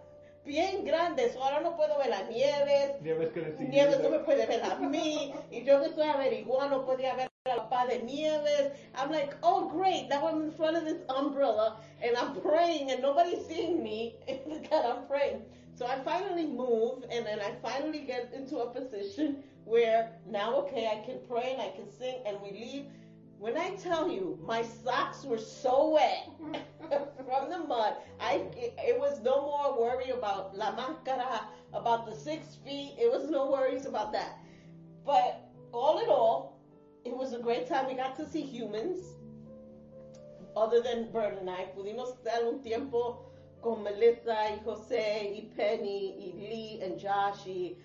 bien grande. So, ahora no puedo ver las nieves. Nieves que. Nieves no me puede ver a mí. Y yo que estoy averiguando, podía ver a la pa de Nieves. I'm like, oh great, now I'm in front of this umbrella and I'm praying and nobody's seeing me that I'm praying. So I finally move and then I finally get into a position where now, okay, I can pray and I can sing and we leave. When I tell you, my socks were so wet from the mud. I it, it was no more worry about la máscara, about the six feet. It was no worries about that. But all in all, it was a great time. We got to see humans, other than Bert and I. Pudimos estar un tiempo con Melissa y José y Penny y Lee and Josh y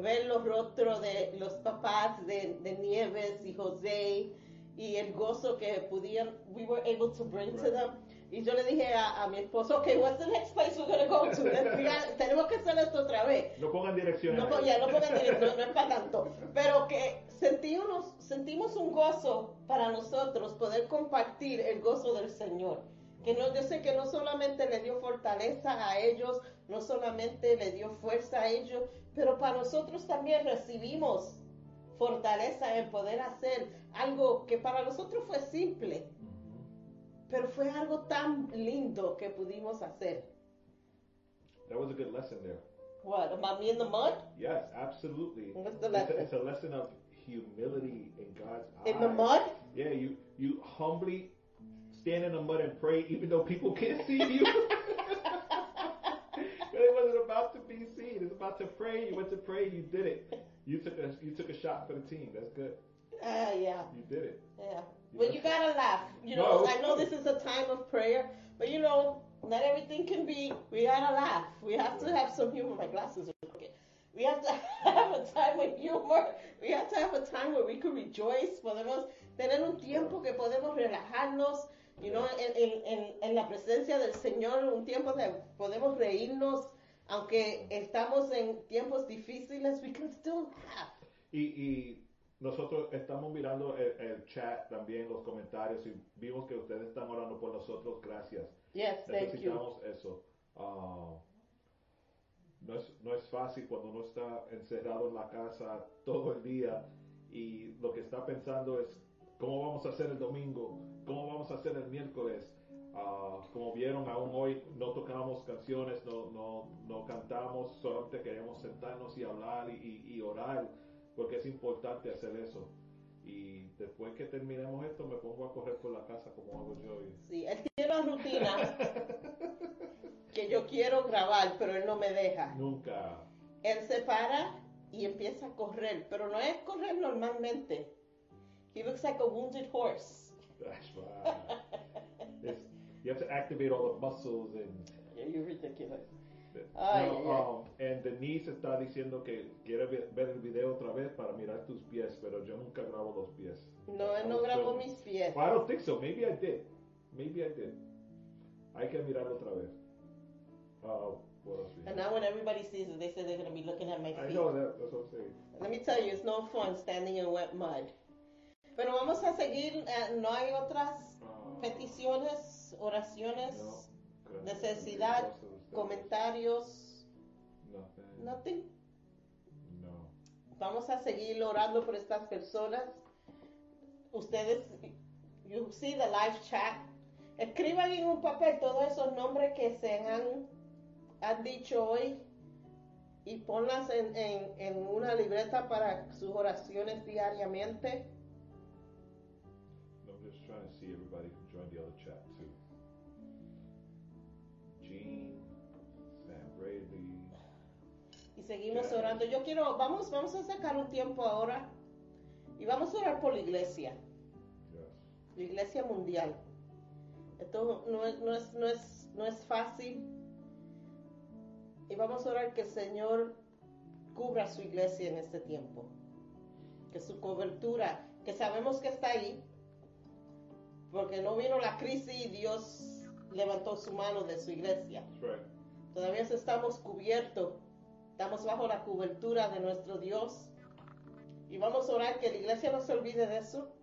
ver los rostros de los papás de, de Nieves y José y el gozo que pudieron, we were able to bring to them. Y yo le dije a, a mi esposo, okay, what's the next place we're going to go to? Tenemos que hacer esto otra vez. No pongan direcciones. No, ya no pongan directo, no es para tanto. Pero que sentimos, sentimos un gozo para nosotros poder compartir el gozo del Señor. Que no, yo sé que no solamente le dio fortaleza a ellos, no solamente le dio fuerza a ellos, pero para nosotros también recibimos fortaleza en poder hacer algo que para nosotros fue simple, pero fue algo tan lindo que pudimos hacer. That was a good lesson there. What, about me in the mud? Yes, absolutely. What's the It's lesson? a, it's a lesson of humility in God's In the eyes. mud? Yeah, you you humbly stand in the mud and pray, even though people can't see you. It wasn't about to be seen. It's about to pray. You went to pray. You did it. You took a you took a shot for the team. That's good. Ah, yeah. You did it. Yeah. But you gotta laugh. You know, No. I know this is a time of prayer, but you know, not everything can be, we gotta laugh. We have to have some humor. My glasses are crooked. We have to have a time with humor. We have to have a time where we can rejoice. Podemos tener un tiempo que podemos relajarnos, you know, en, en, en, la presencia del Señor, un tiempo de podemos reírnos, aunque estamos en tiempos difíciles, we can still laugh. Y, y nosotros estamos mirando el, el chat también, los comentarios, y vimos que ustedes están orando por nosotros. Gracias. Yes, thank you. Necesitamos eso. Ah, no, es, no es fácil cuando uno está encerrado en la casa todo el día y lo que está pensando es cómo vamos a hacer el domingo, cómo vamos a hacer el miércoles. Ah, como vieron, aún hoy no tocamos canciones, no, no, no cantamos, solamente queremos sentarnos y hablar y, y- y orar, porque es importante hacer eso. Y después que terminemos esto, me pongo a correr por la casa como hago yo. Sí, él tiene una rutina que yo quiero grabar, pero él no me deja. Nunca. Él se para y empieza a correr, pero no es correr normalmente. He looks like a wounded horse. That's right. You have to activate all the muscles and. Yeah, You're ridiculous. Ay, No, ay, ay. um, and Denise está diciendo que quiere ver el video otra vez para mirar tus pies, pero yo nunca grabo los pies. No, él no So- grabó mis pies. Well, I don't think so. Maybe I did. Maybe I did. Hay que mirarlo otra vez. Uh, What And now when everybody sees it, they say they're going to be looking at my feet. I feet. know that. That's what I'm saying. Let me tell you, it's no fun standing in wet mud. Pero vamos a seguir, eh, no hay otras peticiones, oraciones, no. Necesidad, comentarios, Nothing. nothing. No. Vamos a seguir orando por estas personas. Ustedes, you see the live chat. Escriban en un papel todos esos nombres que se han, han dicho hoy y ponlas en, en, en una libreta para sus oraciones diariamente. Y seguimos orando. Yo quiero, vamos, vamos a sacar un tiempo ahora y vamos a orar por la iglesia. La iglesia mundial. Esto no es, no es, no es, no es fácil. Y vamos a orar que el Señor cubra su iglesia en este tiempo. Que su cobertura, que sabemos que está ahí, porque no vino la crisis y Dios levantó su mano de su iglesia. Right. Todavía estamos cubiertos, estamos bajo la cobertura de nuestro Dios. Y vamos a orar que la iglesia no se olvide de eso,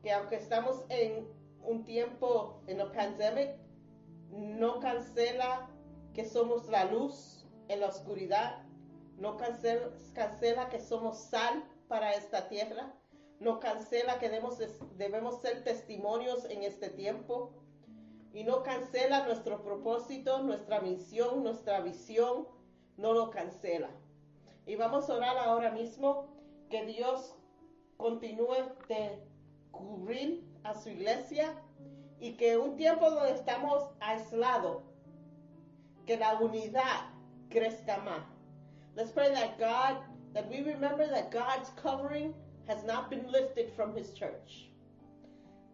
que aunque estamos en un tiempo en la pandemia, no cancela que somos la luz en la oscuridad, no cancela, cancela que somos sal para esta tierra, no cancela que debemos, debemos ser testimonios en este tiempo y no cancela nuestro propósito, nuestra misión, nuestra visión, no lo cancela. Y vamos a orar ahora mismo que Dios continúe de cubrir a su iglesia y que un tiempo donde estamos aislados, que la unidad crezca más. Let's pray that God, that we remember that God's covering has not been lifted from his church.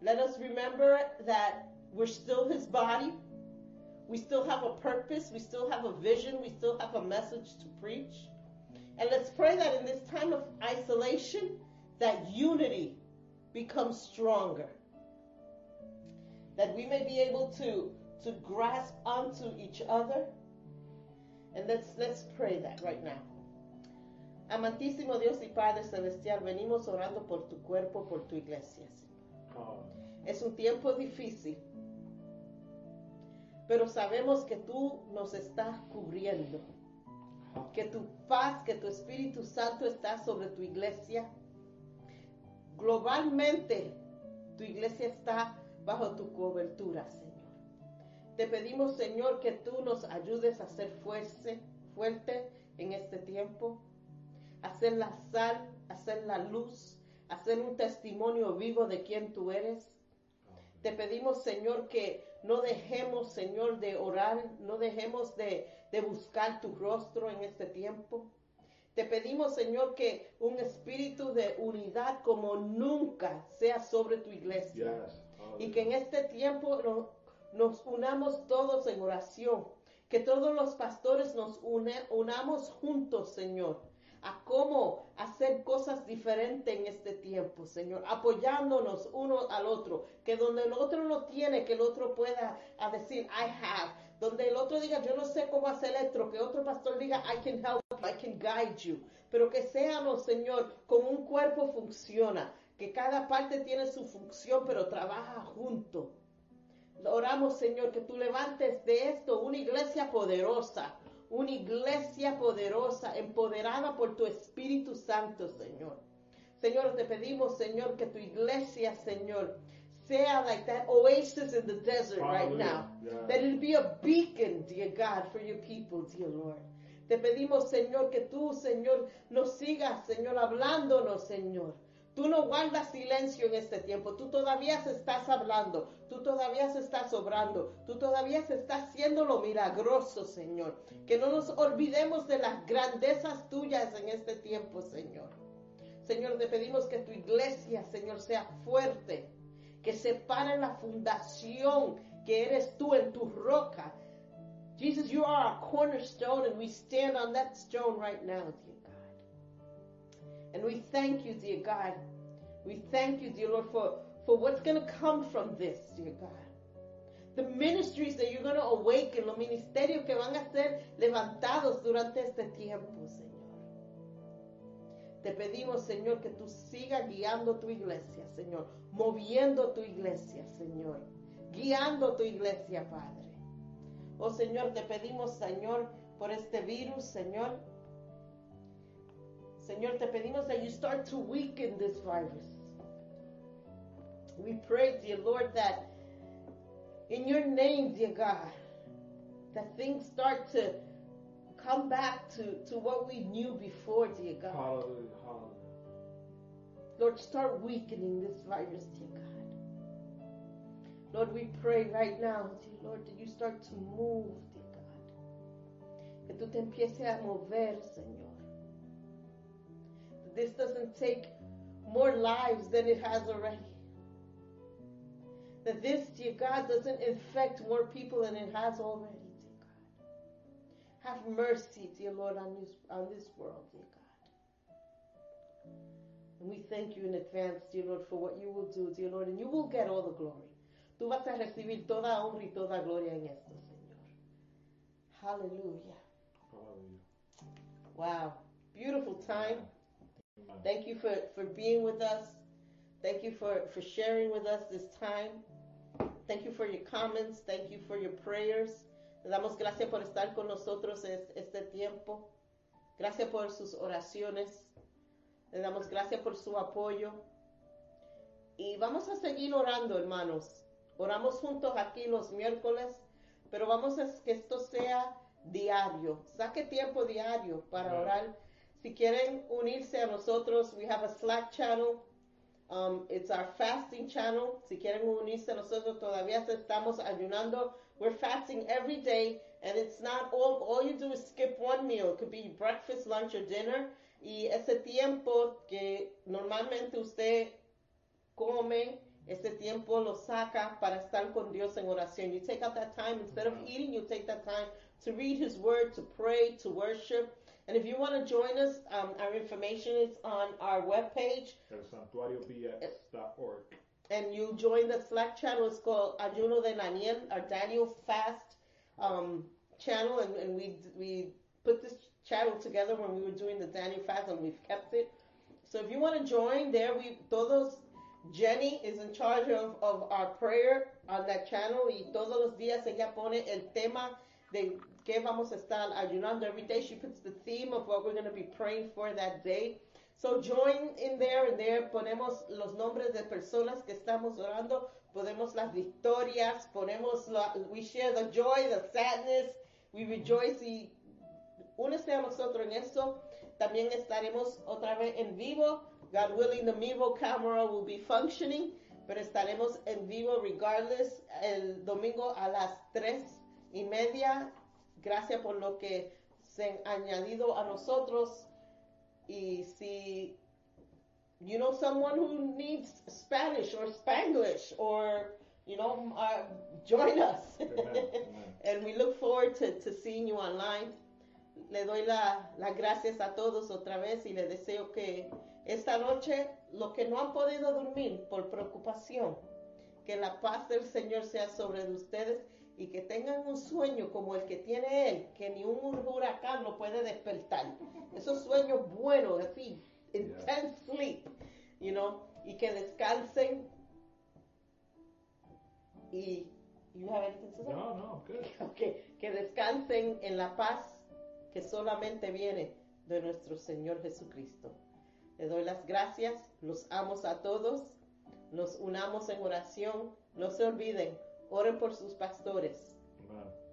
Let us remember that we're still his body. We still have a purpose. We still have a vision. We still have a message to preach. And let's pray that in this time of isolation, that unity becomes stronger. That we may be able to, to grasp onto each other. And let's, let's pray that right now. Amantísimo Dios y Padre Celestial, venimos orando por tu cuerpo, por tu iglesia. Señor. Es un tiempo difícil, pero sabemos que tú nos estás cubriendo, que tu paz, que tu Espíritu Santo está sobre tu iglesia. Globalmente, tu iglesia está bajo tu cobertura, Señor. Te pedimos, Señor, que tú nos ayudes a ser fuerte, fuerte en este tiempo, a ser la sal, a ser la luz, a ser un testimonio vivo de quién tú eres. Te pedimos, Señor, que no dejemos, Señor, de orar, no dejemos de, de buscar tu rostro en este tiempo. Te pedimos, Señor, que un espíritu de unidad como nunca sea sobre tu iglesia. yes. Y que en este tiempo no- nos unamos todos en oración. Que todos los pastores nos une- unamos juntos, Señor, a cómo hacer cosas diferentes en este tiempo, Señor, apoyándonos uno al otro, que donde el otro no tiene, que el otro pueda a decir, I have, donde el otro diga, yo no sé cómo hacer esto, que otro pastor diga, I can help, I can guide you, pero que seamos, Señor, como un cuerpo funciona, que cada parte tiene su función, pero trabaja junto. Oramos, Señor, que tú levantes de esto una iglesia poderosa, una iglesia poderosa, empoderada por tu Espíritu Santo, Señor. Señor, te pedimos, Señor, que tu iglesia, Señor, sea like that oasis in the desert right now. Yeah. That it be a beacon, dear God, for your people, dear Lord. Te pedimos, Señor, que tú, Señor, nos sigas, Señor, hablándonos, Señor. Tú no guardas silencio en este tiempo. Tú todavía se estás hablando. Tú todavía se estás obrando. Tú todavía se está haciendo lo milagroso, Señor. Que no nos olvidemos de las grandezas tuyas en este tiempo, Señor. Señor, te pedimos que tu iglesia, Señor, sea fuerte. Que se pare la fundación que eres tú en tu roca. Jesus, you are our cornerstone, and we stand on that stone right now. And we thank you, dear God. We thank you, dear Lord, for, for what's going to come from this, dear God. the ministries that you're going to awaken, los ministerios que van a ser levantados durante este tiempo, Señor. Te pedimos, Señor, que tú sigas guiando tu iglesia, Señor, moviendo tu iglesia, Señor, guiando tu iglesia, Padre. Oh, Señor, te pedimos, Señor, por este virus, Señor. Señor, te pedimos that you start to weaken this virus. We pray, dear Lord, that in your name, dear God, that things start to come back to, to what we knew before, dear God. Hallelujah, hallelujah. Lord, start weakening this virus, dear God. Lord, we pray right now, dear Lord, that you start to move, dear God. Que tú te empieces a mover, Señor. This doesn't take more lives than it has already. That this, dear God, doesn't infect more people than it has already, dear God. Have mercy, dear Lord, on this, on this world, dear God. And we thank you in advance, dear Lord, for what you will do, dear Lord, and you will get all the glory. Tú vas a recibir toda honra y toda gloria en esto, Señor. Hallelujah. Hallelujah. Wow. Beautiful time. Thank you for, for being with us. Thank you for, for sharing with us this time. Thank you for your comments. Thank you for your prayers. Le damos gracias por estar con nosotros es- este tiempo. Gracias por sus oraciones. Le damos gracias por su apoyo. Y vamos a seguir orando, hermanos. Oramos juntos aquí los miércoles, pero vamos a que esto sea diario. Saque tiempo diario para orar. Si quieren unirse a nosotros, we have a Slack channel. Um, it's our fasting channel. Si quieren unirse a nosotros, todavía estamos ayunando. We're fasting every day, and it's not all. All you do is skip one meal. It could be breakfast, lunch, or dinner. Y ese tiempo que normalmente usted come, ese tiempo lo saca para estar con Dios en oración. You take out that time instead of eating. You take that time to read His Word, to pray, to worship. And if you want to join us, um, our information is on our webpage. El santuariobx.org. and you join the Slack channel. It's called Ayuno de Daniel, our Daniel Fast um, channel, and, and we we put this channel together when we were doing the Daniel Fast, and we've kept it. So if you want to join there, we todos Jenny is in charge of, of our prayer on that channel, y todos los días ella pone el tema de que vamos a estar ayunando. Every day she puts the theme of what we're going to be praying for that day. So join in there and there ponemos los nombres de personas que estamos orando, ponemos las victorias, ponemos la, we share the joy, the sadness, we rejoice y únese a nosotros en eso. También estaremos otra vez en vivo. God willing, the Mevo camera will be functioning, pero estaremos en vivo regardless el domingo a las tres y media. Gracias por lo que se han añadido a nosotros. Y si you know someone who needs Spanish or Spanglish or you know uh, join us. Amen, amen. and we look forward to, to seeing you online. Le doy la- las gracias a todos otra vez y le deseo que esta noche, los que no han podido dormir por preocupación, que la paz del Señor sea sobre de ustedes y que tengan un sueño como el que tiene Él, que ni un huracán lo puede despertar. Esos sueños buenos, así, intense sleep, you know, y que descansen. Y, you have anything to say? No, no, good. Ok, que descansen en la paz que solamente viene de nuestro Señor Jesucristo. Le doy las gracias, los amo a todos, nos unamos en oración, no se olviden, oren por sus pastores,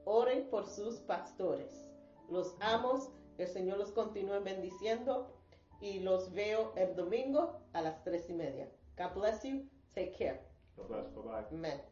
oren por sus pastores. Los amo, el Señor los continúe bendiciendo y los veo el domingo a las tres y media. God bless you, take care. God bless. Bye bye. Amen.